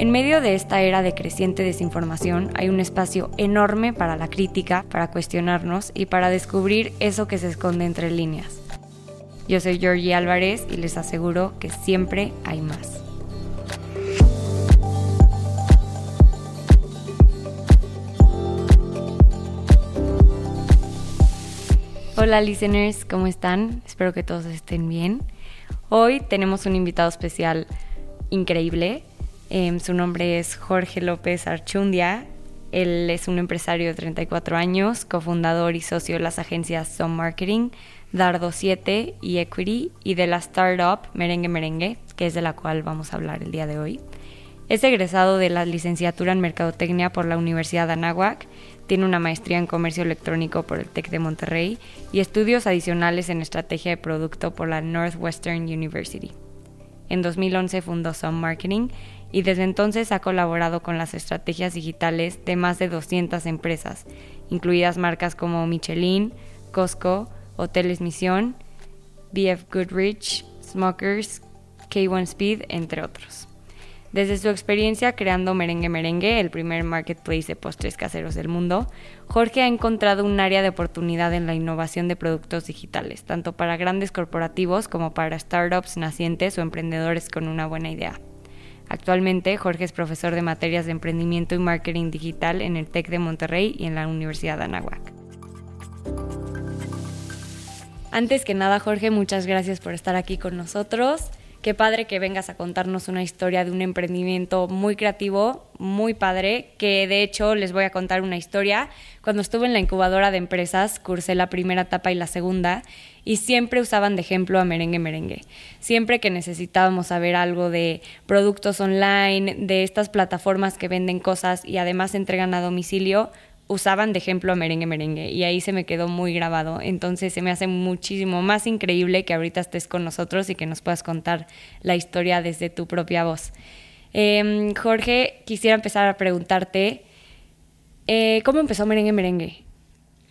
En medio de esta era de creciente desinformación hay un espacio enorme para la crítica, para cuestionarnos y para descubrir eso que se esconde entre líneas. Yo soy Georgie Álvarez y les aseguro que siempre hay más. Hola listeners, ¿cómo están? Espero que todos estén bien. Hoy tenemos un invitado especial increíble. Em, su nombre es Jorge López Archundia. Él es un empresario de 34 años, cofundador y socio de las agencias Some Marketing, Dardo 7 y Equity y de la startup Merengue Merengue, que es de la cual vamos a hablar el día de hoy. Es egresado de la licenciatura en Mercadotecnia por la Universidad de Anáhuac, tiene una maestría en Comercio Electrónico por el TEC de Monterrey y estudios adicionales en Estrategia de Producto por la Northwestern University. En 2011 fundó Some Marketing y desde entonces ha colaborado con las estrategias digitales de más de 200 empresas, incluidas marcas como Michelin, Costco, Hoteles Misión, BF Goodrich, Smokers, K1 Speed, entre otros. Desde su experiencia creando Merengue Merengue, el primer marketplace de postres caseros del mundo, Jorge ha encontrado un área de oportunidad en la innovación de productos digitales, tanto para grandes corporativos como para startups nacientes o emprendedores con una buena idea. Actualmente, Jorge es profesor de materias de emprendimiento y marketing digital en el TEC de Monterrey y en la Universidad de Anáhuac. Antes que nada, Jorge, muchas gracias por estar aquí con nosotros. Qué padre que vengas a contarnos una historia de un emprendimiento muy creativo, muy padre, que de hecho les voy a contar una historia. Cuando estuve en la incubadora de empresas, cursé la primera etapa y la segunda, y siempre usaban de ejemplo a Merengue Merengue. Siempre que necesitábamos saber algo de productos online, de estas plataformas que venden cosas y además entregan a domicilio, usaban de ejemplo a merengue merengue y ahí se me quedó muy grabado. Entonces se me hace muchísimo más increíble que ahorita estés con nosotros y que nos puedas contar la historia desde tu propia voz. Em, Jorge, quisiera empezar a preguntarte, eh, ¿cómo empezó merengue merengue?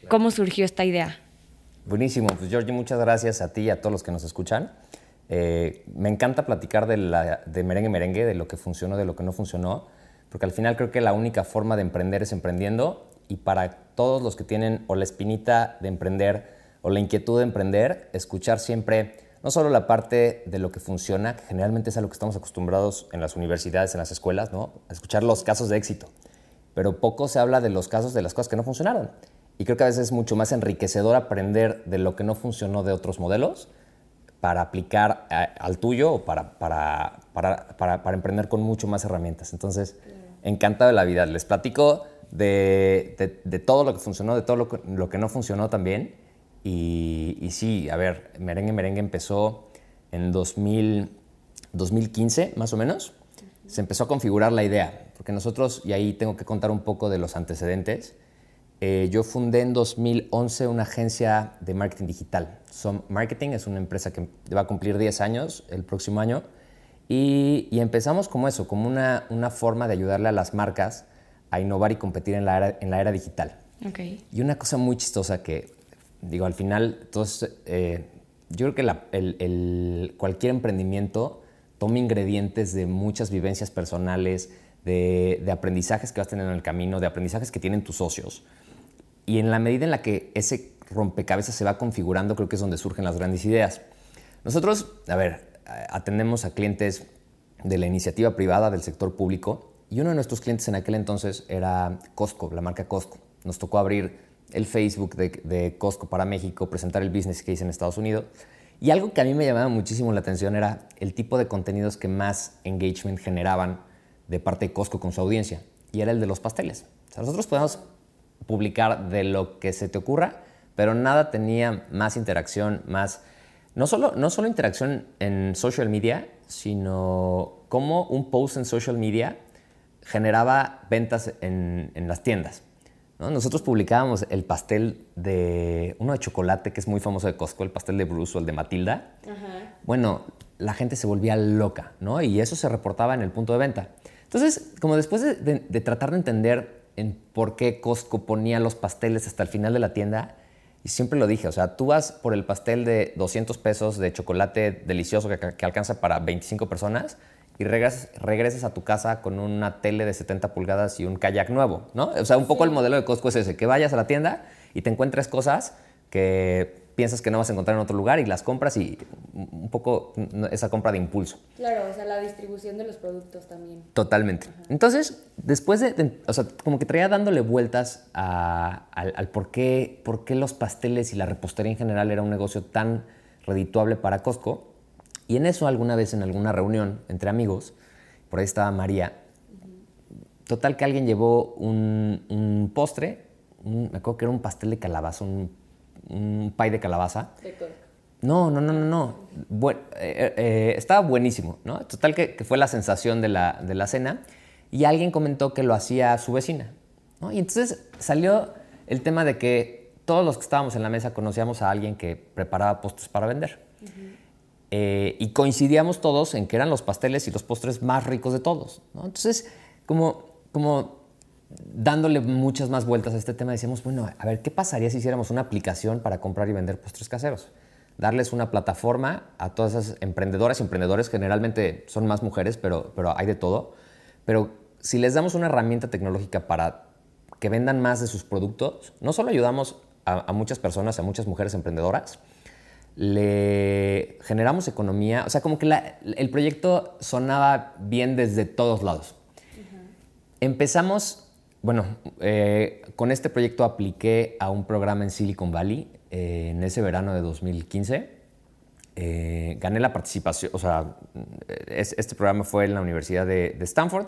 ¿Cómo surgió esta idea? Buenísimo, pues Georgie, muchas gracias a ti y a todos los que nos escuchan. Eh, me encanta platicar de, la, de merengue merengue, de lo que funcionó, de lo que no funcionó, porque al final creo que la única forma de emprender es emprendiendo y para todos los que tienen o la espinita de emprender o la inquietud de emprender, escuchar siempre no solo la parte de lo que funciona, que generalmente es a lo que estamos acostumbrados en las universidades, en las escuelas, ¿no? escuchar los casos de éxito, pero poco se habla de los casos de las cosas que no funcionaron. Y creo que a veces es mucho más enriquecedor aprender de lo que no funcionó de otros modelos para aplicar al tuyo o para, para, para, para, emprender con mucho más herramientas. Entonces, encantado de la vida. Les platico de, de, todo lo que funcionó, de todo lo que, lo que no funcionó también. Y, y, sí, a ver, Merengue Merengue empezó en 2000, 2015, más o menos. Se empezó a configurar la idea, porque nosotros, y ahí tengo que contar un poco de los antecedentes, eh, yo fundé en 2011 una agencia de marketing digital. Som Marketing es una empresa que va a cumplir 10 años el próximo año. Y, y empezamos como eso, como una, una forma de ayudarle a las marcas a innovar y competir en la era, en la era digital. Y una cosa muy chistosa que, digo, al final, entonces, eh, yo creo que el, cualquier emprendimiento toma ingredientes de muchas vivencias personales, de, de, aprendizajes que vas a tener en el camino, de aprendizajes que tienen tus socios. Y en la medida en la que ese rompecabezas se va configurando, creo que es donde surgen las grandes ideas. Nosotros, a ver, atendemos a clientes de la iniciativa privada, del sector público, y uno de nuestros clientes en aquel entonces era Costco, la marca Costco. Nos tocó abrir el Facebook de, Costco para México, presentar el business case en Estados Unidos. Y algo que a mí me llamaba muchísimo la atención era el tipo de contenidos que más engagement generaban de parte de Costco con su audiencia. Y era el de los pasteles. O sea, nosotros podemos publicar de lo que se te ocurra, pero nada tenía más interacción, más... No solo, no solo interacción en social media, sino como un post en social media generaba ventas en, las tiendas. Nosotros publicábamos el pastel de uno de chocolate que es muy famoso de Costco, el pastel de Bruce o el de Matilda. Bueno, la gente se volvía loca, ¿no? Y eso se reportaba en el punto de venta. Entonces, como después de, tratar de entender en por qué Costco ponía los pasteles hasta el final de la tienda, y siempre lo dije, o sea, tú vas por el pastel de 200 pesos de chocolate delicioso que, que alcanza para 25 personas y regresas, regresas a tu casa con una tele de 70 pulgadas y un kayak nuevo, ¿no? O sea, un poco el modelo de Costco es ese, que vayas a la tienda y te encuentres cosas que piensas que no vas a encontrar en otro lugar y las compras y un poco esa compra de impulso. Claro, o sea, la distribución de los productos también. Totalmente. Entonces, después de, o sea, como que traía dándole vueltas al, por, qué, por qué los pasteles y la repostería en general era un negocio tan redituable para Costco. Y en eso alguna vez en alguna reunión entre amigos, por ahí estaba María, total que alguien llevó un, postre, me acuerdo que era un pastel de calabaza, un un pie de calabaza. No, no, no, no, no. Bueno, eh, eh, estaba buenísimo, ¿no? Total que, fue la sensación de la, de la, cena y alguien comentó que lo hacía su vecina, ¿no? Y entonces salió el tema de que todos los que estábamos en la mesa conocíamos a alguien que preparaba postres para vender. Eh, y coincidíamos todos en que eran los pasteles y los postres más ricos de todos, ¿no? Entonces, como, como dándole muchas más vueltas a este tema, decíamos, bueno, a ver, ¿qué pasaría si hiciéramos una aplicación para comprar y vender postres caseros? Darles una plataforma a todas esas emprendedoras y emprendedores, generalmente son más mujeres, pero, pero hay de todo. Pero si les damos una herramienta tecnológica para que vendan más de sus productos, no solo ayudamos a, muchas personas, a muchas mujeres emprendedoras, le generamos economía, o sea, como que el proyecto sonaba bien desde todos lados. Empezamos bueno, eh, con este proyecto apliqué a un programa en Silicon Valley eh, en ese verano de 2015. Eh, gané la participación, o sea, este programa fue en la Universidad de, Stanford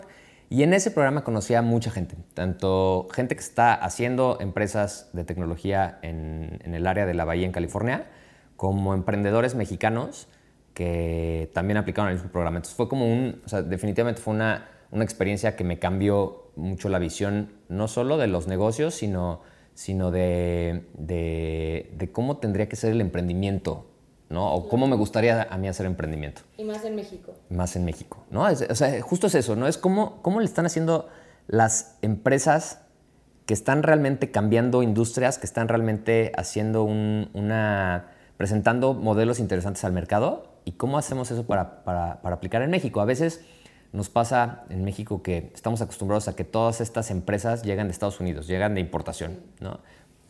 y en ese programa conocí a mucha gente, tanto gente que está haciendo empresas de tecnología en, en el área de la Bahía en California, como emprendedores mexicanos que también aplicaron el mismo programa. Entonces fue como un, o sea, definitivamente fue una, una experiencia que me cambió mucho la visión no solo de los negocios, sino, sino de, de, cómo tendría que ser el emprendimiento, ¿no? O cómo me gustaría a mí hacer emprendimiento. Y más en México. Más en México, ¿no? o sea, justo es eso, ¿no? Es cómo, cómo le están haciendo las empresas que están realmente cambiando industrias, que están realmente haciendo una... presentando modelos interesantes al mercado y cómo hacemos eso para, para, para aplicar en México. A veces nos pasa en México que estamos acostumbrados a que todas estas empresas llegan de Estados Unidos, llegan de importación, ¿no?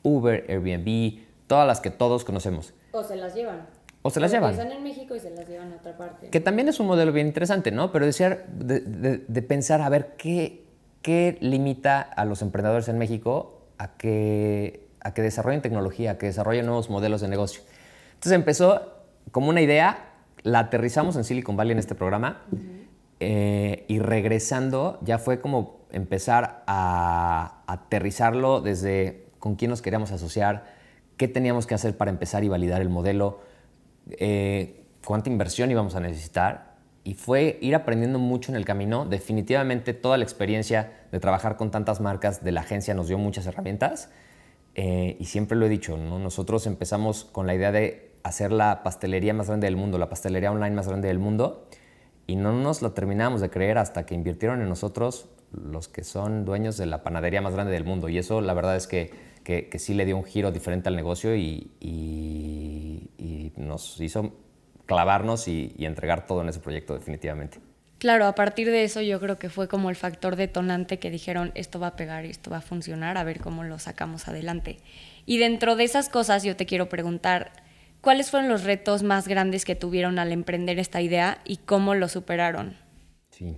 Uber, Airbnb, todas las que todos conocemos. O se las llevan. O se las llevan. Empiezan en México y se las llevan a otra parte. Que también es un modelo bien interesante, ¿no? Pero decir, de, pensar a ver qué, qué limita a los emprendedores en México a que, a que desarrollen tecnología, a que desarrollen nuevos modelos de negocio. Entonces empezó como una idea, la aterrizamos en Silicon Valley en este programa. Eh, y regresando ya fue como empezar a, aterrizarlo desde con quién nos queríamos asociar, qué teníamos que hacer para empezar y validar el modelo, eh, cuánta inversión íbamos a necesitar. Y fue ir aprendiendo mucho en el camino. Definitivamente toda la experiencia de trabajar con tantas marcas de la agencia nos dio muchas herramientas. Eh, y siempre lo he dicho, nosotros empezamos con la idea de hacer la pastelería más grande del mundo, la pastelería online más grande del mundo y no nos lo terminamos de creer hasta que invirtieron en nosotros los que son dueños de la panadería más grande del mundo. Y eso la verdad es que, que, sí le dio un giro diferente al negocio y, y, nos hizo clavarnos y, y entregar todo en ese proyecto definitivamente. Claro, a partir de eso yo creo que fue como el factor detonante que dijeron, esto va a pegar, esto va a funcionar, a ver cómo lo sacamos adelante. Y dentro de esas cosas yo te quiero preguntar, ¿Cuáles fueron los retos más grandes que tuvieron al emprender esta idea y cómo lo superaron? Sí,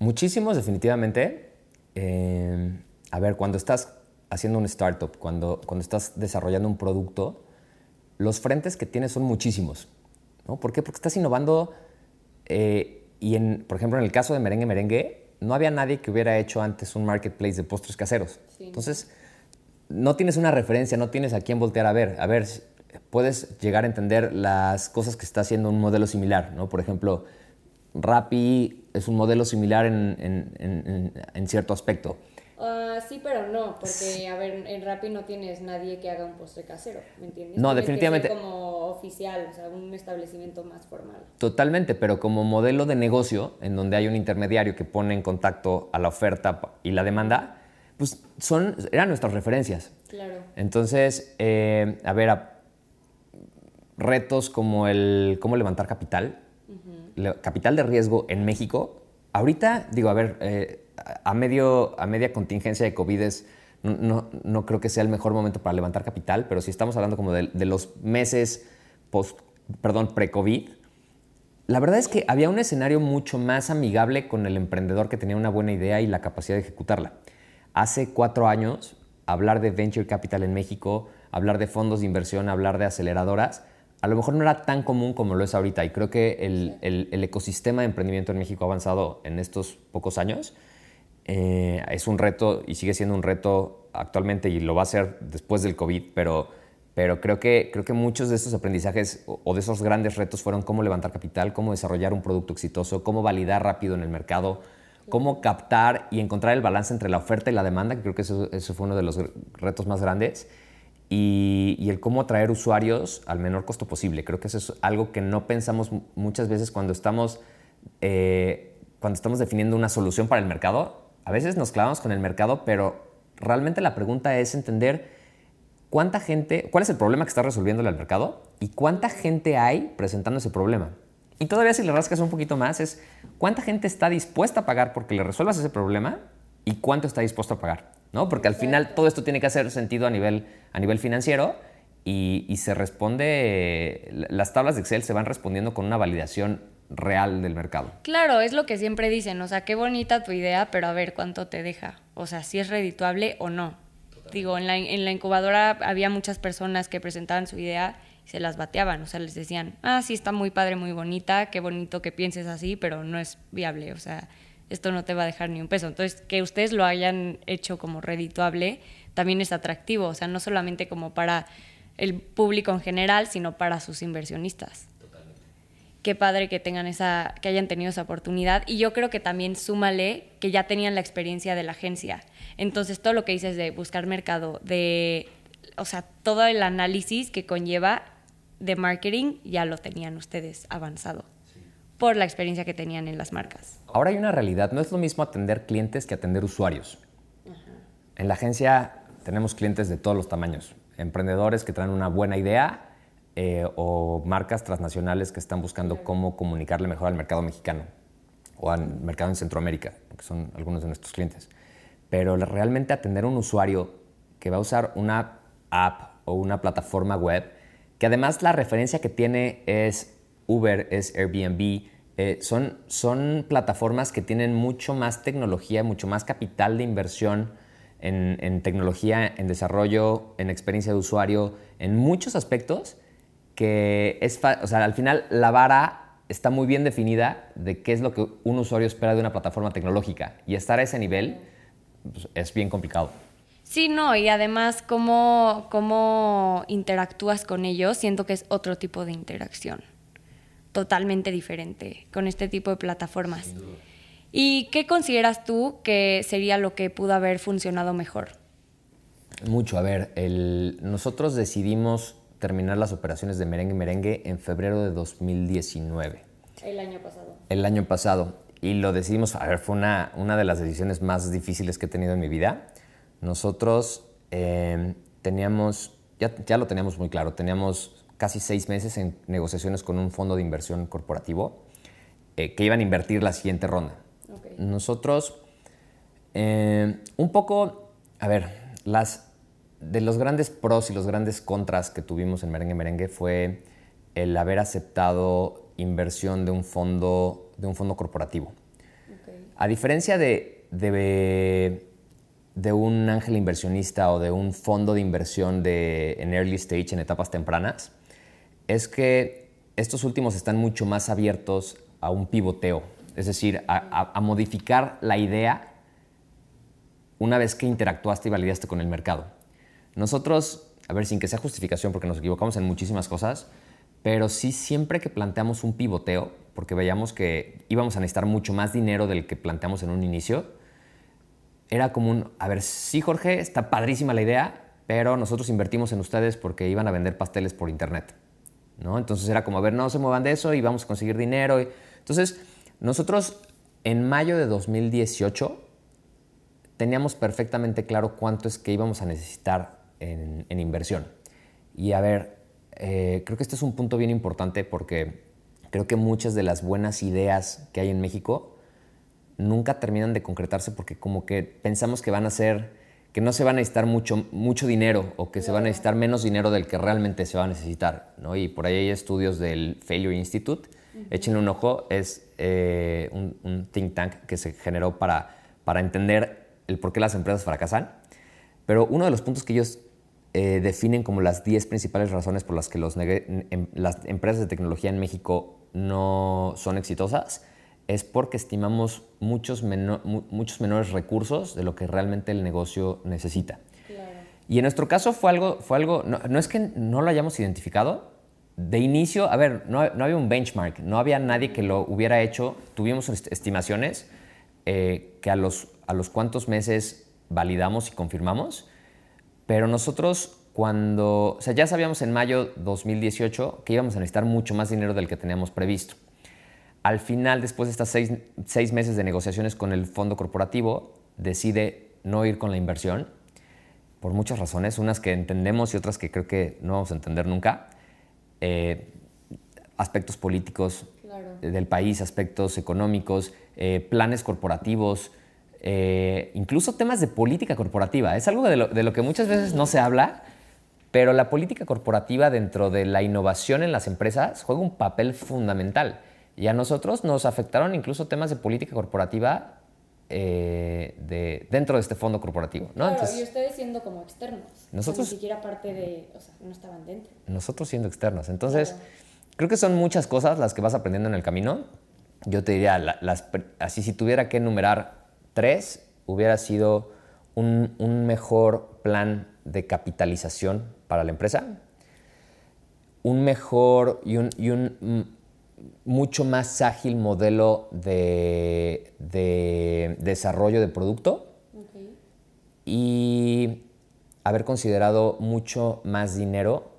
muchísimos definitivamente. Eh, a ver, cuando estás haciendo un startup, cuando, cuando estás desarrollando un producto, los frentes que tienes son muchísimos. ¿no? ¿Por qué? Porque estás innovando eh, y, en, por ejemplo, en el caso de Merengue Merengue, no había nadie que hubiera hecho antes un marketplace de postres caseros. Entonces, no tienes una referencia, no tienes a quién voltear a ver. A ver, puedes llegar a entender las cosas que está haciendo un modelo similar, ¿no? Por ejemplo, Rappi es un modelo similar en, cierto aspecto. Ah, sí, pero no, porque, a ver, en Rappi no tienes nadie que haga un postre casero, ¿me entiendes? No, definitivamente. como oficial, o sea, un establecimiento más formal. Totalmente, pero como modelo de negocio, en donde hay un intermediario que pone en contacto a la oferta y la demanda, pues son, eran nuestras referencias. Claro. Entonces, eh, a ver, retos como el cómo levantar capital. capital de riesgo en México, ahorita, digo, a ver, eh, a, medio, a media contingencia de COVID no, no, creo que sea el mejor momento para levantar capital, pero si estamos hablando como de, de los meses post, perdón, pre-COVID, la verdad es que había un escenario mucho más amigable con el emprendedor que tenía una buena idea y la capacidad de ejecutarla. Hace cuatro años, hablar de venture capital en México, hablar de fondos de inversión, hablar de aceleradoras, a lo mejor no era tan común como lo es ahorita. Y creo que el, ecosistema de emprendimiento en México ha avanzado en estos pocos años. Eh, es un reto y sigue siendo un reto actualmente y lo va a ser después del COVID, pero pero creo que, creo que muchos de estos aprendizajes o de esos grandes retos fueron cómo levantar capital, cómo desarrollar un producto exitoso, cómo validar rápido en el mercado, cómo captar y encontrar el balance entre la oferta y la demanda, que creo que eso, fue uno de los retos más grandes, y, el cómo atraer usuarios al menor costo posible. Creo que eso es algo que no pensamos muchas veces cuando estamos, eh, cuando estamos definiendo una solución para el mercado. A veces nos clavamos con el mercado, pero realmente la pregunta es entender cuánta gente, cuál es el problema que está resolviéndole al mercado y cuánta gente hay presentando ese problema. Y todavía si le rascas un poquito más es cuánta gente está dispuesta a pagar porque le resuelvas ese problema y cuánto está dispuesto a pagar. ¿No? Porque al final todo esto tiene que hacer sentido a nivel, a nivel financiero y, se responde, las tablas de Excel se van respondiendo con una validación real del mercado. Claro, es lo que siempre dicen, o sea, qué bonita tu idea, pero a ver cuánto te deja, o sea, si es redituable o no. Digo, en la, en la incubadora había muchas personas que presentaban su idea y se las bateaban, o sea, les decían, ah, sí, está muy padre, muy bonita, qué bonito que pienses así, pero no es viable, o sea, esto no te va a dejar ni un peso. Entonces, que ustedes lo hayan hecho como redituable también es atractivo, o sea, no solamente como para el público en general, sino para sus inversionistas. Qué padre que tengan esa, que hayan tenido esa oportunidad. Y yo creo que también súmale que ya tenían la experiencia de la agencia. Entonces, todo lo que dices de buscar mercado, de, o sea, todo el análisis que conlleva de marketing, ya lo tenían ustedes avanzado por la experiencia que tenían en las marcas. Ahora hay una realidad, no es lo mismo atender clientes que atender usuarios. En la agencia tenemos clientes de todos los tamaños, emprendedores que traen una buena idea eh, o marcas transnacionales que están buscando cómo comunicarle mejor al mercado mexicano o al mercado en Centroamérica, que son algunos de nuestros clientes. Pero realmente atender a un usuario que va a usar una app o una plataforma web, que además la referencia que tiene es Uber, es Airbnb, eh, son, son plataformas que tienen mucho más tecnología, mucho más capital de inversión en, tecnología, en desarrollo, en experiencia de usuario, en muchos aspectos que es, o sea, al final la vara está muy bien definida de qué es lo que un usuario espera de una plataforma tecnológica y estar a ese nivel pues, es bien complicado. Sí, no, y además cómo, cómo interactúas con ellos, siento que es otro tipo de interacción, totalmente diferente con este tipo de plataformas. ¿Y qué consideras tú que sería lo que pudo haber funcionado mejor? Mucho, a ver, nosotros decidimos terminar las operaciones de Merengue Merengue en febrero de 2019. El año pasado. El año pasado y lo decidimos, a ver, fue una, una de las decisiones más difíciles que he tenido en mi vida. Nosotros em, teníamos, ya, ya, lo teníamos muy claro, teníamos casi seis meses en negociaciones con un fondo de inversión corporativo eh, que iban a invertir la siguiente ronda. Nosotros, em, un poco, a ver, las, de los grandes pros y los grandes contras que tuvimos en Merengue Merengue fue el haber aceptado inversión de un fondo de un fondo corporativo. A diferencia de, de, un ángel inversionista o de un fondo de inversión de, en early stage, en etapas tempranas, es que estos últimos están mucho más abiertos a un pivoteo, es decir, a, modificar la idea una vez que interactuaste y validaste con el mercado. Nosotros, a ver, sin que sea justificación, porque nos equivocamos en muchísimas cosas, pero sí siempre que planteamos un pivoteo, porque veíamos que íbamos a necesitar mucho más dinero del que planteamos en un inicio, era como un, a ver, sí Jorge, está padrísima la idea, pero nosotros invertimos en ustedes porque iban a vender pasteles por internet. ¿No? Entonces era como, a ver, no se muevan de eso y vamos a conseguir dinero. Entonces, nosotros en mayo de 2018 teníamos perfectamente claro cuánto es que íbamos a necesitar en, inversión. Y a ver, eh, creo que este es un punto bien importante porque creo que muchas de las buenas ideas que hay en México nunca terminan de concretarse porque como que pensamos que van a ser, que no se va a necesitar mucho, mucho dinero o que se va a necesitar menos dinero del que realmente se va a necesitar. ¿no? Y por ahí hay estudios del Failure Institute. Échenle un ojo, es eh, un, un, think tank que se generó para, para entender el por qué las empresas fracasan. Pero uno de los puntos que ellos eh, definen como las 10 principales razones por las que los las empresas de tecnología en México no son exitosas es porque estimamos muchos, muchos menores recursos de lo que realmente el negocio necesita. Y en nuestro caso fue algo, fue algo no, es que no lo hayamos identificado. De inicio, a ver, no, no, había un benchmark, no había nadie que lo hubiera hecho. Tuvimos estimaciones eh, que a los, a los cuantos meses validamos y confirmamos, pero nosotros cuando, o sea, ya sabíamos en mayo 2018 que íbamos a necesitar mucho más dinero del que teníamos previsto. Al final, después de estos seis, seis meses de negociaciones con el fondo corporativo, decide no ir con la inversión por muchas razones, unas que entendemos y otras que creo que no vamos a entender nunca. Eh, aspectos políticos del país, aspectos económicos, eh, planes corporativos, eh, incluso temas de política corporativa. Es algo de lo, que muchas veces no se habla, pero la política corporativa dentro de la innovación en las empresas juega un papel fundamental. Y a nosotros nos afectaron incluso temas de política corporativa eh, de, dentro de este fondo corporativo. ¿no? Claro, y ustedes siendo como externos. Nosotros, ni siquiera parte de, o sea, no estaban dentro. Nosotros siendo externos. Entonces, creo que son muchas cosas las que vas aprendiendo en el camino. Yo te diría, las, así si tuviera que enumerar Tres, hubiera sido un, mejor plan de capitalización para la empresa, un mejor y un, mucho más ágil modelo de, desarrollo de producto y haber considerado mucho más dinero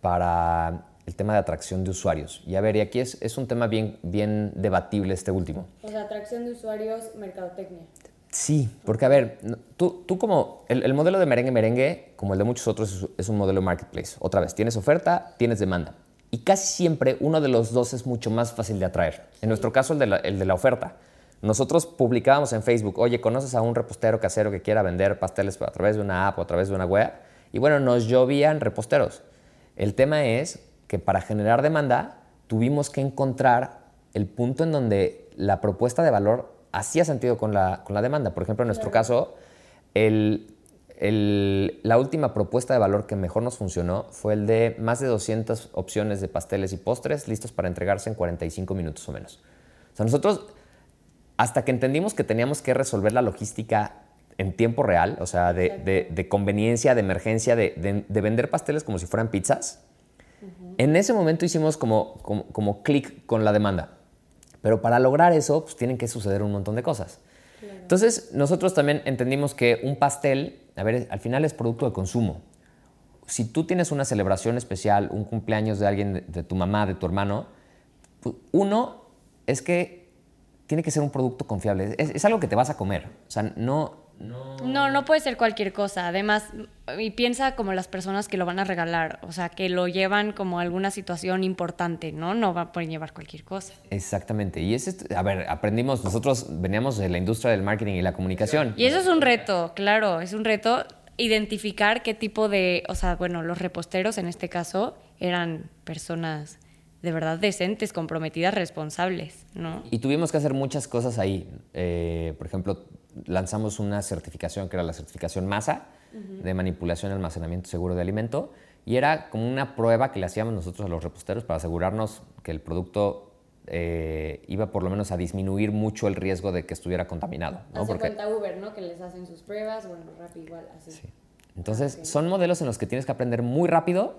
para el tema de atracción de usuarios. Y a ver, y aquí es, es un tema bien, bien debatible este último. O sea, atracción de usuarios, mercadotecnia. Sí, porque a ver, tú, tú como el, modelo de merengue merengue, como el de muchos otros, es, un modelo marketplace. Otra vez, tienes oferta, tienes demanda. Y casi siempre uno de los dos es mucho más fácil de atraer. En nuestro caso, el de, la, el de la oferta. Nosotros publicábamos en Facebook, oye, ¿conoces a un repostero casero que quiera vender pasteles a través de una app o a través de una web? Y bueno, nos llovían reposteros. El tema es que para generar demanda tuvimos que encontrar el punto en donde la propuesta de valor hacía sentido con la, con la demanda. Por ejemplo, en nuestro caso, el, el, la última propuesta de valor que mejor nos funcionó fue el de más de 200 opciones de pasteles y postres listos para entregarse en 45 minutos o menos. O sea, nosotros, hasta que entendimos que teníamos que resolver la logística en tiempo real, o sea, de, de, de conveniencia, de emergencia, de, de, vender pasteles como si fueran pizzas, en ese momento hicimos como, como, clic con la demanda. Pero para lograr eso, pues tienen que suceder un montón de cosas. Entonces, nosotros también entendimos que un pastel, a ver, al final es producto de consumo. Si tú tienes una celebración especial, un cumpleaños de alguien, de, tu mamá, de tu hermano, pues, uno es que tiene que ser un producto confiable. Es, es, algo que te vas a comer. O sea, no, no. no, puede ser cualquier cosa. Además, y piensa como las personas que lo van a regalar, o sea, que lo llevan como alguna situación importante, ¿no? No va a poder llevar cualquier cosa. Exactamente. Y es, a ver, aprendimos, nosotros veníamos de la industria del marketing y la comunicación. Y eso es un reto, claro, es un reto identificar qué tipo de, o sea, bueno, los reposteros en este caso eran personas de verdad decentes, comprometidas, responsables, ¿no? Y tuvimos que hacer muchas cosas ahí. Eh, por ejemplo, lanzamos una certificación que era la certificación MASA de manipulación y almacenamiento seguro de alimento y era como una prueba que le hacíamos nosotros a los reposteros para asegurarnos que el producto eh, iba por lo menos a disminuir mucho el riesgo de que estuviera contaminado. ¿no? Hace Porque, cuenta Uber, ¿no? Que les hacen sus pruebas, bueno, Rappi igual, así. Sí. Entonces, son modelos en los que tienes que aprender muy rápido,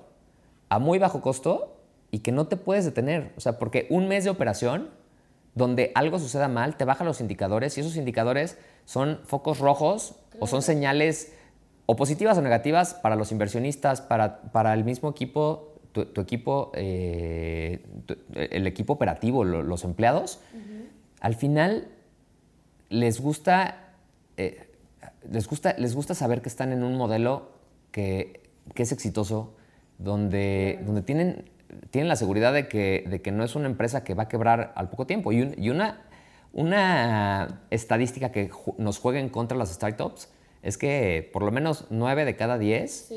a muy bajo costo y que no te puedes detener. O sea, porque un mes de operación donde algo suceda mal, te bajan los indicadores y esos indicadores son focos rojos o son señales o positivas o negativas para los inversionistas, para, para el mismo equipo, tu, equipo, eh, el equipo operativo, los empleados. Al final les gusta, eh, les gusta, les gusta saber que están en un modelo que, que es exitoso, donde, donde tienen tienen la seguridad de que, de que no es una empresa que va a quebrar al poco tiempo. Y, y una, una estadística que nos juega en contra las startups es que por lo menos 9 de cada 10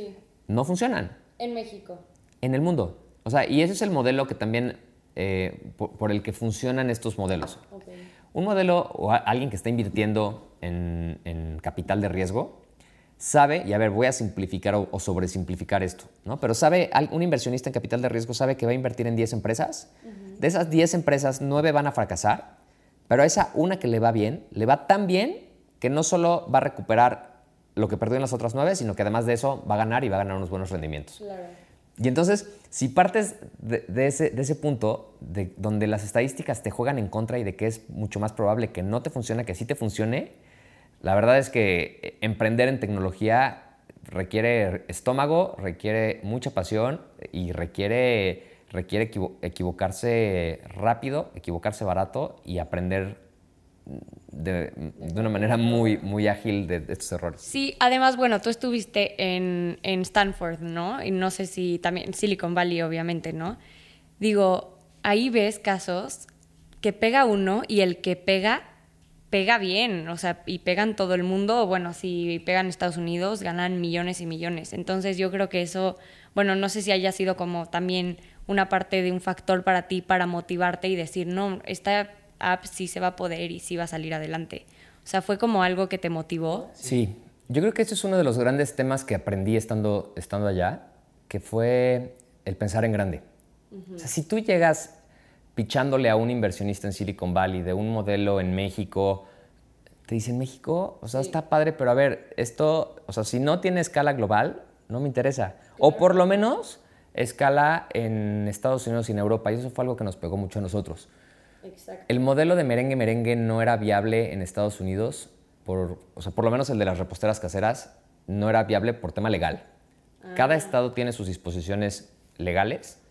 no funcionan. En México. En el mundo. O sea, y ese es el modelo que también, eh, por, el que funcionan estos modelos. Un modelo o alguien que está invirtiendo en, en, capital de riesgo sabe, y a ver, voy a simplificar o, sobresimplificar esto, ¿no? Pero sabe, un inversionista en capital de riesgo sabe que va a invertir en 10 empresas. De esas 10 empresas, 9 van a fracasar, pero a esa una que le va bien, le va tan bien que no solo va a recuperar lo que perdió en las otras 9, sino que además de eso va a ganar y va a ganar unos buenos rendimientos. Claro. Y entonces, si partes de, ese, de ese, punto, de donde las estadísticas te juegan en contra y de que es mucho más probable que no te funcione que sí te funcione, la verdad es que emprender en tecnología requiere estómago, requiere mucha pasión y requiere, requiere equivocarse rápido, equivocarse barato y aprender de, una manera muy, muy ágil de, estos errores. Sí, además, bueno, tú estuviste en, en Stanford, ¿no? Y no sé si también Silicon Valley, obviamente, ¿no? Digo, ahí ves casos que pega uno y el que pega, pega bien, o sea, y pegan todo el mundo, bueno, si pegan Estados Unidos, ganan millones y millones. Entonces yo creo que eso, bueno, no sé si haya sido como también una parte de un factor para ti para motivarte y decir, no, esta app sí se va a poder y sí va a salir adelante. O sea, ¿fue como algo que te motivó? Sí, yo creo que ese es uno de los grandes temas que aprendí estando, estando allá, que fue el pensar en grande. O sea, si tú llegas pichándole a un inversionista en Silicon Valley de un modelo en México, te dicen México, o sea, está padre, pero a ver, esto, o sea, si no tiene escala global, no me interesa. O por lo menos escala en Estados Unidos y en Europa, y eso fue algo que nos pegó mucho a nosotros. El modelo de merengue merengue no era viable en Estados Unidos, por, o sea, por lo menos el de las reposteras caseras no era viable por tema legal. Cada ah. estado tiene sus disposiciones legales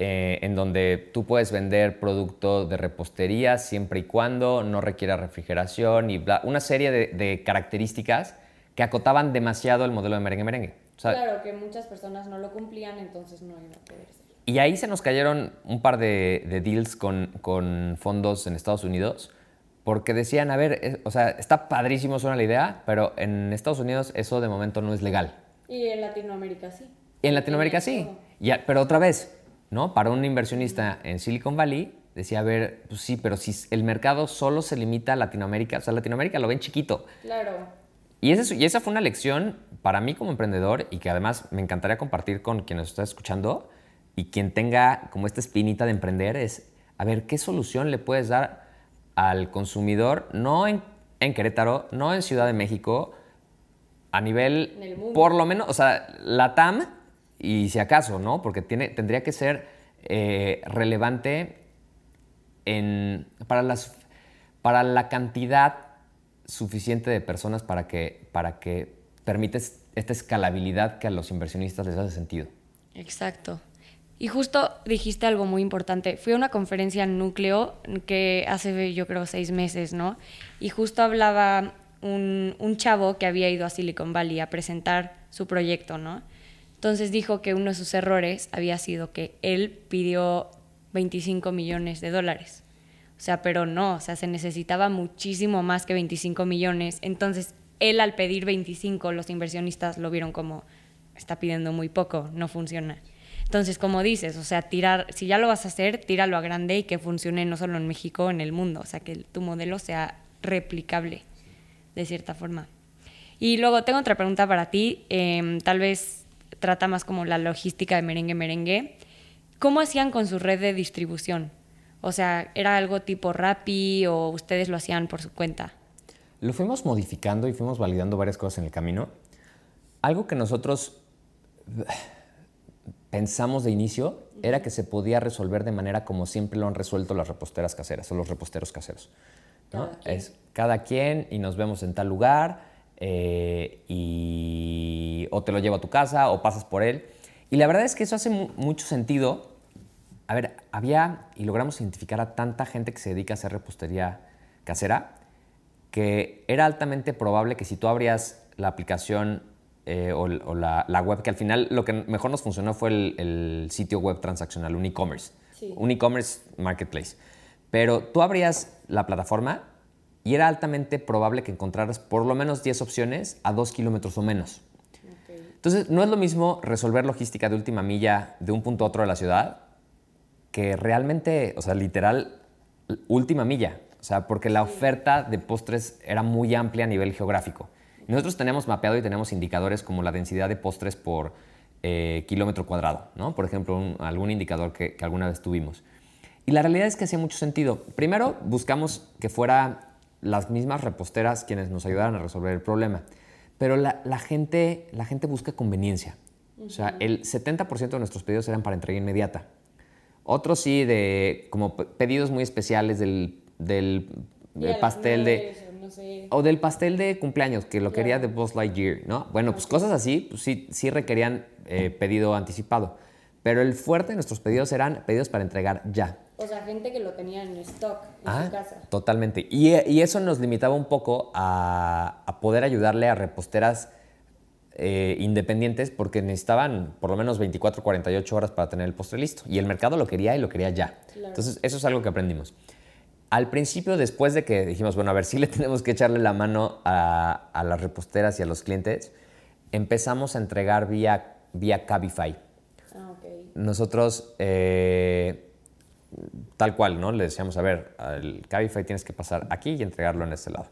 eh, en donde tú puedes vender producto de repostería siempre y cuando no requiera refrigeración y una serie de, características que acotaban demasiado el modelo de merengue merengue. claro, que muchas personas no lo cumplían, entonces no iba a poder ser. Y ahí se nos cayeron un par de, deals con, con, fondos en Estados Unidos porque decían, a ver, o sea, está padrísimo, suena la idea, pero en Estados Unidos eso de momento no es legal. Y en Latinoamérica sí. Y en Latinoamérica sí. Ya, pero otra vez, ¿no? Para un inversionista en Silicon Valley, decía, a ver, pues sí, pero si el mercado solo se limita a Latinoamérica, o sea, Latinoamérica lo ven chiquito. Claro. Y, ese, y esa fue una lección para mí como emprendedor y que además me encantaría compartir con quienes está escuchando y quien tenga como esta espinita de emprender es, a ver, ¿qué solución le puedes dar al consumidor, no en, Querétaro, no en Ciudad de México, a nivel, por lo menos, o sea, la TAM y si acaso, ¿no? Porque tiene, tendría que ser eh, relevante en, para, las, para la cantidad suficiente de personas para que, para que permites esta escalabilidad que a los inversionistas les hace sentido. Exacto. Y justo dijiste algo muy importante. Fui a una conferencia en núcleo que hace yo creo seis meses, ¿no? Y justo hablaba un, un chavo que había ido a Silicon Valley a presentar su proyecto, ¿no? Entonces dijo que uno de sus errores había sido que él pidió 25 millones de dólares. O sea, pero no, o sea, se necesitaba muchísimo más que 25 millones. Entonces, él al pedir 25, los inversionistas lo vieron como, está pidiendo muy poco, no funciona. Entonces, como dices, o sea, tirar, si ya lo vas a hacer, tíralo a grande y que funcione no solo en México, en el mundo. O sea, que tu modelo sea replicable, de cierta forma. Y luego tengo otra pregunta para ti. Em, tal vez trata más como la logística de merengue merengue. ¿Cómo hacían con su red de distribución? O sea, ¿era algo tipo Rappi o ustedes lo hacían por su cuenta? Lo fuimos modificando y fuimos validando varias cosas en el camino. Algo que nosotros pensamos de inicio era que se podía resolver de manera como siempre lo han resuelto las reposteras caseras o los reposteros caseros. Es cada quien y nos vemos en tal lugar eh, y o te lo llevo a tu casa o pasas por él. Y la verdad es que eso hace mucho sentido. A ver, había y logramos identificar a tanta gente que se dedica a hacer repostería casera que era altamente probable que si tú abrías la aplicación eh, o, la, web, que al final lo que mejor nos funcionó fue el, sitio web transaccional, un e-commerce, un e-commerce marketplace. Pero tú abrías la plataforma y era altamente probable que encontraras por lo menos 10 opciones a 2 kilómetros o menos. Entonces, no es lo mismo resolver logística de última milla de un punto a otro de la ciudad que realmente, o sea, literal, última milla. O sea, porque la oferta de postres era muy amplia a nivel geográfico. Nosotros tenemos mapeado y tenemos indicadores como la densidad de postres por eh, kilómetro cuadrado, ¿no? Por ejemplo, algún indicador que, alguna vez tuvimos. Y la realidad es que hacía mucho sentido. Primero, buscamos que fuera las mismas reposteras quienes nos ayudaran a resolver el problema. Pero la, gente, la gente busca conveniencia. O sea, el 70% de nuestros pedidos eran para entrega inmediata. Otros sí, de como pedidos muy especiales del, del, pastel de... O del pastel de cumpleaños, que lo quería de Buzz Lightyear, ¿no? Bueno, pues cosas así, pues sí, sí requerían eh, pedido anticipado. Pero el fuerte de nuestros pedidos eran pedidos para entregar ya. O sea, gente que lo tenía en stock en ah, su casa. Totalmente. Y, y, eso nos limitaba un poco a, a poder ayudarle a reposteras eh, independientes porque necesitaban por lo menos 24, 48 horas para tener el postre listo. Y el mercado lo quería y lo quería ya. Entonces, eso es algo que aprendimos. Al principio, después de que dijimos, bueno, a ver, si le tenemos que echarle la mano a, a las reposteras y a los clientes, empezamos a entregar vía, vía Cabify. Ah, okay. Nosotros, eh, tal cual, ¿no? Le decíamos, a ver, el Cabify tienes que pasar aquí y entregarlo en este lado.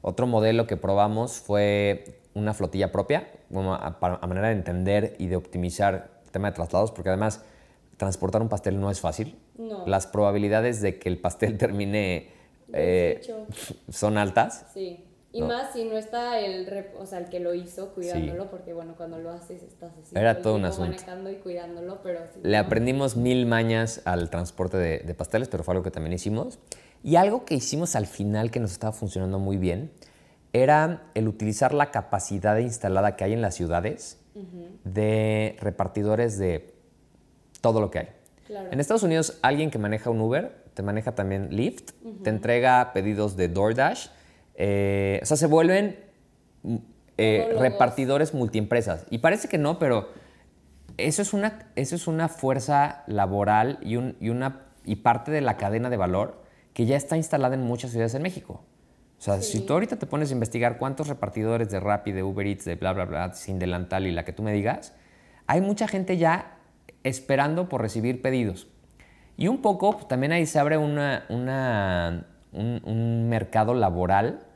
Otro modelo que probamos fue una flotilla propia, a, manera de entender y de optimizar el tema de traslados, porque además transportar un pastel no es fácil. Las probabilidades de que el pastel termine eh, son altas. Sí. Y más si no está el, o sea, el que lo hizo cuidándolo, porque bueno, cuando lo haces estás así. Era todo un asunto. Manejando y cuidándolo, pero Le aprendimos mil mañas al transporte de, de, pasteles, pero fue algo que también hicimos. Y algo que hicimos al final que nos estaba funcionando muy bien era el utilizar la capacidad instalada que hay en las ciudades de repartidores de todo lo que hay. En Estados Unidos, alguien que maneja un Uber te maneja también Lyft, te entrega pedidos de DoorDash. Eh, o sea, se vuelven mm, eh, repartidores multiempresas. Y parece que no, pero eso es una, eso es una fuerza laboral y, y, una, y parte de la cadena de valor que ya está instalada en muchas ciudades en México. O sea, si tú ahorita te pones a investigar cuántos repartidores de Rappi, de Uber Eats, de bla, bla, bla, sin delantal y la que tú me digas, hay mucha gente ya esperando por recibir pedidos. Y un poco pues, también ahí se abre una, una, un, mercado laboral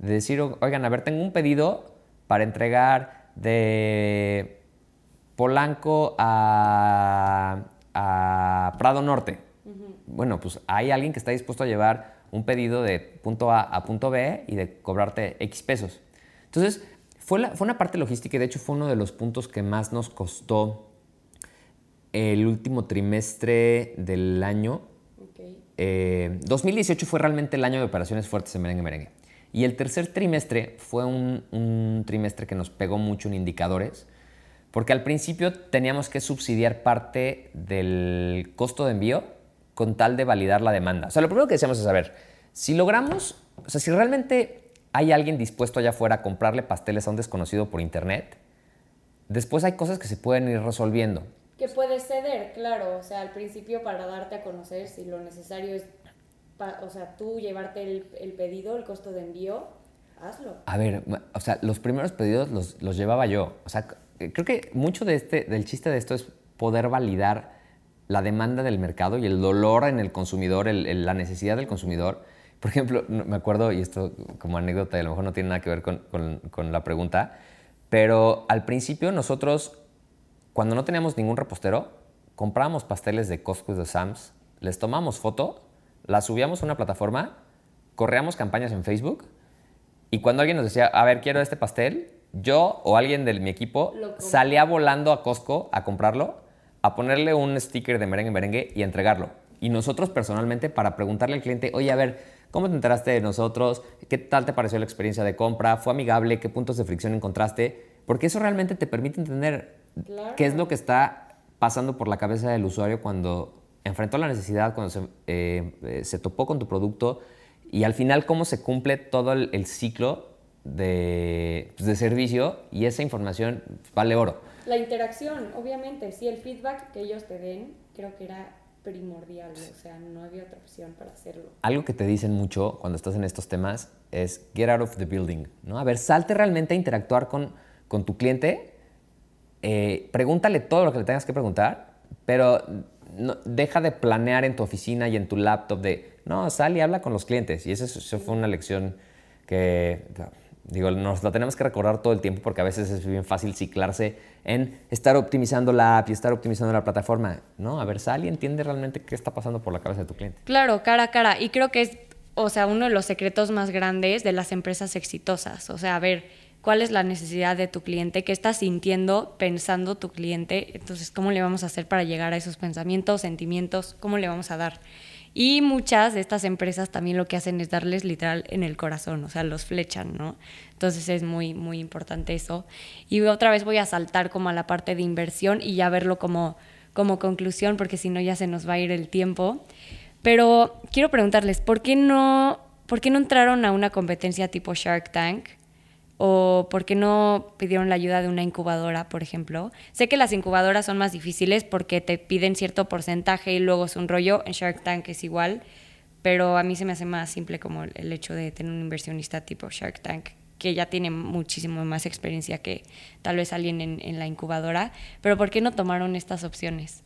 de decir, oigan, a ver, tengo un pedido para entregar de Polanco a, a Prado Norte. Bueno, pues hay alguien que está dispuesto a llevar un pedido de punto A a punto B y de cobrarte X pesos. Entonces, fue, fue una parte logística y de hecho fue uno de los puntos que más nos costó el último trimestre del año. 2018 eh, fue realmente el año de operaciones fuertes en Merengue Merengue. Y el tercer trimestre fue un, trimestre que nos pegó mucho en indicadores, porque al principio teníamos que subsidiar parte del costo de envío con tal de validar la demanda. O sea, lo primero que decíamos es, saber si logramos, o sea, si realmente hay alguien dispuesto allá afuera a comprarle pasteles a un desconocido por internet, después hay cosas que se pueden ir resolviendo. Que puedes ceder, claro, o sea, al principio para darte a conocer si lo necesario es, o sea, tú llevarte el, pedido, el costo de envío, hazlo. A ver, o sea, los primeros pedidos los, los llevaba yo. O sea, creo que mucho de este, del chiste de esto es poder validar la demanda del mercado y el dolor en el consumidor, la necesidad del consumidor. Por ejemplo, me acuerdo, y esto como anécdota, y a lo mejor no tiene nada que ver con, la pregunta, pero al principio nosotros, cuando no teníamos ningún repostero, comprábamos pasteles de Costco y de Sam's, les tomamos foto, las subíamos a una plataforma, corríamos campañas en Facebook, y cuando alguien nos decía, a ver, quiero este pastel, yo o alguien de mi equipo salía volando a Costco a comprarlo a ponerle un sticker de merengue merengue y entregarlo. Y nosotros personalmente para preguntarle al cliente, oye, a ver, ¿cómo te enteraste de nosotros? ¿Qué tal te pareció la experiencia de compra? ¿Fue amigable? ¿Qué puntos de fricción encontraste? Porque eso realmente te permite entender qué es lo que está pasando por la cabeza del usuario cuando enfrentó la necesidad, cuando se, eh, eh, se topó con tu producto y al final cómo se cumple todo el, ciclo de, pues, de servicio y esa información vale oro. La interacción, obviamente, sí, el feedback que ellos te den, creo que era primordial, o sea, no había otra opción para hacerlo. Algo que te dicen mucho cuando estás en estos temas es get out of the building, ¿no? A ver, salte realmente a interactuar con, con tu cliente, eh, pregúntale todo lo que le tengas que preguntar, pero no, deja de planear en tu oficina y en tu laptop de, no, sal y habla con los clientes. Y eso fue una lección que Digo, nos la tenemos que recordar todo el tiempo porque a veces es bien fácil ciclarse en estar optimizando la app y estar optimizando la plataforma. No, a ver, sal y entiende realmente qué está pasando por la cabeza de tu cliente. Claro, cara a cara. Y creo que es, o sea, uno de los secretos más grandes de las empresas exitosas. O sea, a ver, cuál es la necesidad de tu cliente, qué está sintiendo, pensando tu cliente. Entonces, ¿cómo le vamos a hacer para llegar a esos pensamientos, sentimientos? ¿Cómo le vamos a dar? Y muchas de estas empresas también lo que hacen es darles literal en el corazón, o sea, los flechan, ¿no? Entonces es muy, muy importante eso. Y otra vez voy a saltar como a la parte de inversión y ya verlo como, como conclusión, porque si no ya se nos va a ir el tiempo. Pero quiero preguntarles, ¿por qué no, por qué no entraron a una competencia tipo Shark Tank? ¿O por qué no pidieron la ayuda de una incubadora, por ejemplo? Sé que las incubadoras son más difíciles porque te piden cierto porcentaje y luego es un rollo. En Shark Tank es igual, pero a mí se me hace más simple como el hecho de tener un inversionista tipo Shark Tank que ya tiene muchísimo más experiencia que tal vez alguien en, la incubadora. Pero ¿por qué no tomaron estas opciones?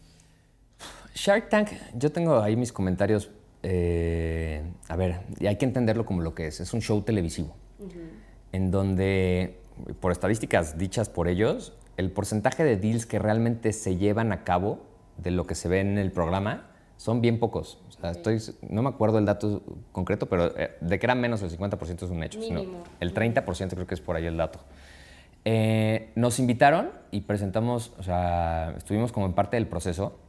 Shark Tank, yo tengo ahí mis comentarios. Eh, a ver, y hay que entenderlo como lo que es. Es un show televisivo en donde, por estadísticas dichas por ellos, el porcentaje de deals que realmente se llevan a cabo de lo que se ve en el programa son bien pocos. O sea, estoy, no me acuerdo el dato concreto, pero eh, de que era menos del 50% es un hecho. Sino el 30% creo que es por ahí el dato. Eh, nos invitaron y presentamos, o sea, estuvimos como en parte del proceso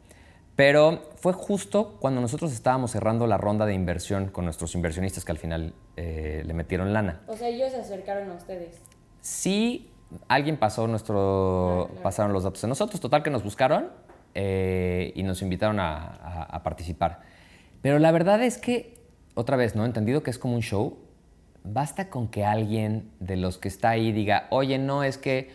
pero fue justo cuando nosotros estábamos cerrando la ronda de inversión con nuestros inversionistas que al final eh, le metieron lana. O sea, ellos se acercaron a ustedes. Sí, alguien pasó nuestro, ah, pasaron los datos de nosotros. Total que nos buscaron eh, y nos invitaron a, participar. Pero la verdad es que, otra vez, ¿no? Entendido que es como un show, basta con que alguien de los que está ahí diga, oye, no, es que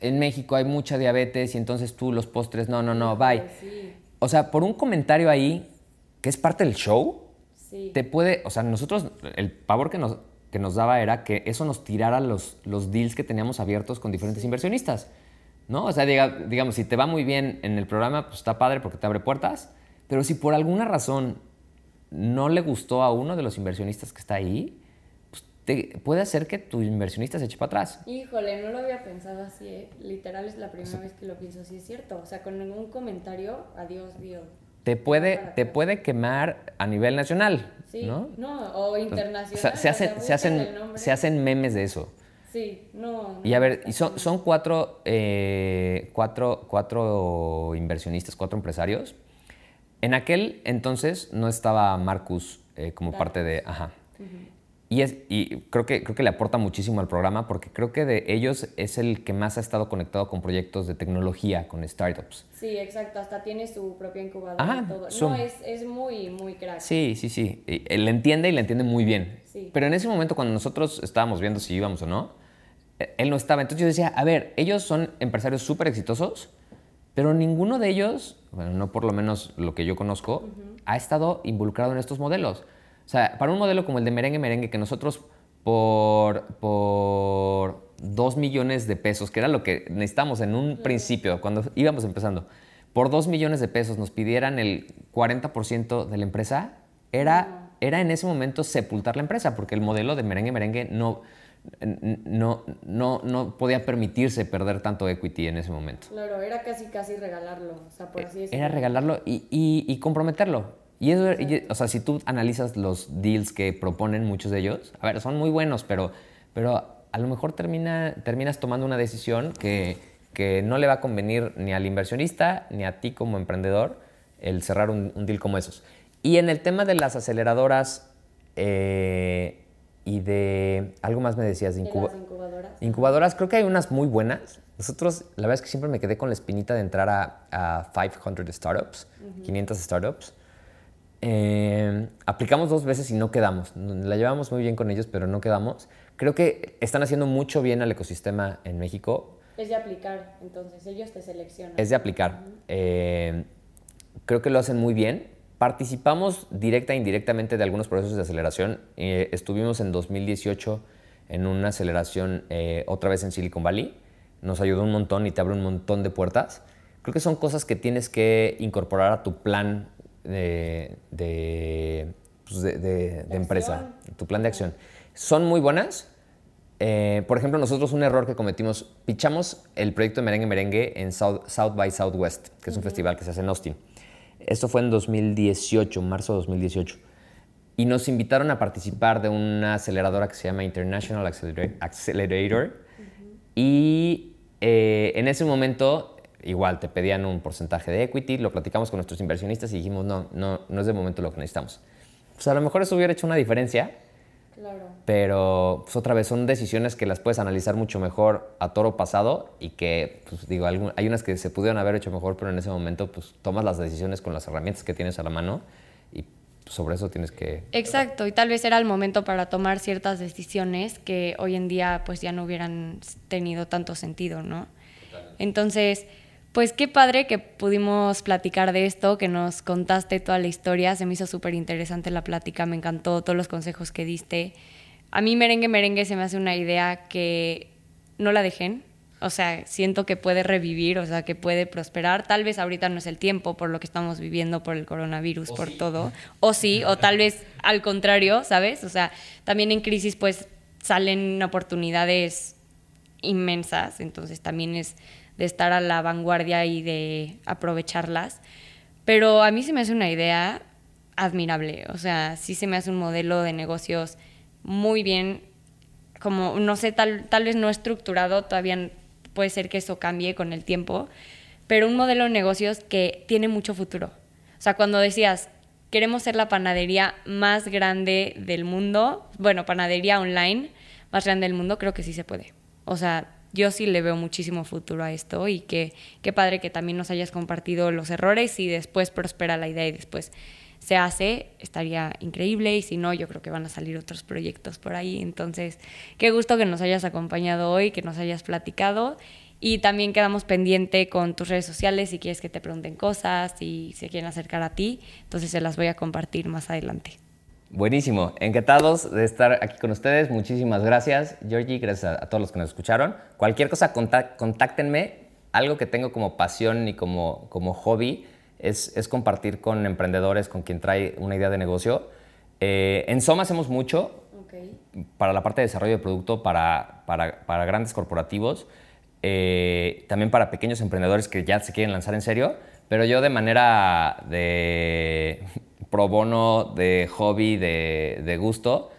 en México hay mucha diabetes y entonces tú los postres, no, no, no, bye. Sí. O sea, por un comentario ahí, que es parte del show, te puede, o sea, nosotros, el pavor que nos, que nos daba era que eso nos tirara los, los deals que teníamos abiertos con diferentes inversionistas. ¿No? O sea, digamos, si te va muy bien en el programa, pues está padre porque te abre puertas. Pero si por alguna razón no le gustó a uno de los inversionistas que está ahí, puede hacer que tu inversionista se eche para atrás. Híjole, no lo había pensado así, ¿eh? literal es la primera vez que lo pienso así, es cierto. O sea, con ningún comentario, adiós, Dios. Te puede, te puede quemar a nivel nacional, sí, ¿no? No, o internacional. se, hacen, se, hacen, se hacen memes de eso. Sí, no. y a ver, y son, son cuatro, eh, cuatro, cuatro inversionistas, cuatro empresarios. En aquel entonces no estaba Marcus eh, como parte de... Ajá. Y, es, y creo, que, creo que le aporta muchísimo al programa porque creo que de ellos es el que más ha estado conectado con proyectos de tecnología, con startups. Sí, exacto. Hasta tiene su propia incubadora y todo. No, es, es, muy, muy crack. Sí, sí, sí. Él entiende y le entiende muy bien. Sí. Pero en ese momento, cuando nosotros estábamos viendo si íbamos o no, e, él no estaba. Entonces yo decía, a ver, ellos son empresarios súper exitosos, pero ninguno de ellos, bueno, no por lo menos lo que yo conozco, ha estado involucrado en estos modelos. O sea, para un modelo como el de merengue merengue, que nosotros por, por 2 millones de pesos, que era lo que necesitamos en un principio, cuando íbamos empezando, por 2 millones de pesos nos pidieran el 40% de la empresa, era, era en ese momento sepultar la empresa, porque el modelo de merengue merengue no, no, no, no podía permitirse perder tanto equity en ese momento. Claro, era casi, casi regalarlo, o sea, por así decirlo. Era regalarlo y, y comprometerlo. Y eso, o sea, si tú analizas los deals que proponen muchos de ellos, a ver, son muy buenos, pero, pero a lo mejor termina, terminas tomando una decisión que, que no le va a convenir ni al inversionista ni a ti como emprendedor el cerrar un, deal como esos. Y en el tema de las aceleradoras eh, y de... Algo más me decías, de, incubadoras. Incubadoras, creo que hay unas muy buenas. Nosotros, la verdad es que siempre me quedé con la espinita de entrar a, a 500 startups, 500 startups. Eh, aplicamos dos veces y no quedamos. La llevamos muy bien con ellos, pero no quedamos. Creo que están haciendo mucho bien al ecosistema en México. Es de aplicar, entonces ellos te seleccionan. Es de aplicar. Eh, creo que lo hacen muy bien. Participamos directa e indirectamente de algunos procesos de aceleración. Eh, estuvimos en 2018 en una aceleración otra vez en Silicon Valley. Nos ayudó un montón y te abre un montón de puertas. Creo que son cosas que tienes que incorporar a tu plan de, de, pues de, empresa, tu plan de acción. Son muy buenas. Eh, por ejemplo, nosotros un error que cometimos, pichamos el proyecto de Merengue Merengue en South, by Southwest, que es un festival que se hace en Austin. Esto fue en 2018, marzo de 2018. Y nos invitaron a participar de una aceleradora que se llama International Accelerator. Y eh, en ese momento igual te pedían un porcentaje de equity, lo platicamos con nuestros inversionistas y dijimos, no, no, no es de momento lo que necesitamos. Pues a lo mejor eso hubiera hecho una diferencia, claro. pero pues otra vez son decisiones que las puedes analizar mucho mejor a toro pasado y que, pues digo, hay unas que se pudieron haber hecho mejor, pero en ese momento pues tomas las decisiones con las herramientas que tienes a la mano y sobre eso tienes que... Exacto, y tal vez era el momento para tomar ciertas decisiones que hoy en día pues ya no hubieran tenido tanto sentido, ¿no? Entonces pues qué padre que pudimos platicar de esto, que nos contaste toda la historia, se me hizo súper interesante la plática, me encantó todos los consejos que diste. A mí merengue merengue se me hace una idea que no la dejen, o sea, siento que puede revivir, o sea, que puede prosperar. Tal vez ahorita no es el tiempo por lo que estamos viviendo, por el coronavirus, por todo. O sí, o tal vez al contrario, ¿sabes? O sea, también en crisis pues salen oportunidades inmensas, entonces también es de estar a la vanguardia y de aprovecharlas. Pero a mí se me hace una idea admirable, o sea, sí se me hace un modelo de negocios muy bien, como, no sé, tal, tal vez no estructurado, todavía puede ser que eso cambie con el tiempo, pero un modelo de negocios que tiene mucho futuro. O sea, cuando decías, queremos ser la panadería más grande del mundo, bueno, panadería online más grande del mundo, creo que sí se puede. O sea, yo sí le veo muchísimo futuro a esto y que qué padre que también nos hayas compartido los errores y después prospera la idea y después se hace, estaría increíble y si no, yo creo que van a salir otros proyectos por ahí. Entonces, qué gusto que nos hayas acompañado hoy, que nos hayas platicado y también quedamos pendiente con tus redes sociales si quieres que te pregunten cosas, y se quieren acercar a ti, entonces se las voy a compartir más adelante. Buenísimo, encantados de estar aquí con ustedes. Muchísimas gracias, Georgie, gracias a, todos los que nos escucharon. Cualquier cosa, contáctenme. Algo que tengo como pasión y como, como hobby es, es compartir con emprendedores, con quien trae una idea de negocio. Eh, en Soma hacemos mucho para la parte de desarrollo de producto para, para, para grandes corporativos, eh, también para pequeños emprendedores que ya se quieren lanzar en serio, pero yo de manera de pro bono, de hobby, de, gusto.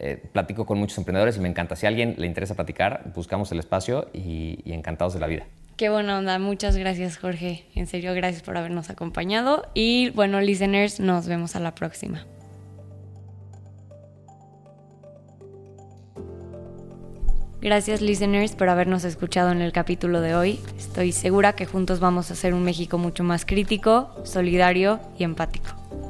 Eh, platico con muchos emprendedores y me encanta. Si a alguien le interesa platicar, buscamos el espacio y, encantados de la vida. Qué buena onda. Muchas gracias, Jorge. En serio, gracias por habernos acompañado. Y bueno, listeners, nos vemos a la próxima. Gracias listeners por habernos escuchado en el capítulo de hoy. Estoy segura que juntos vamos a hacer un México mucho más crítico, solidario y empático.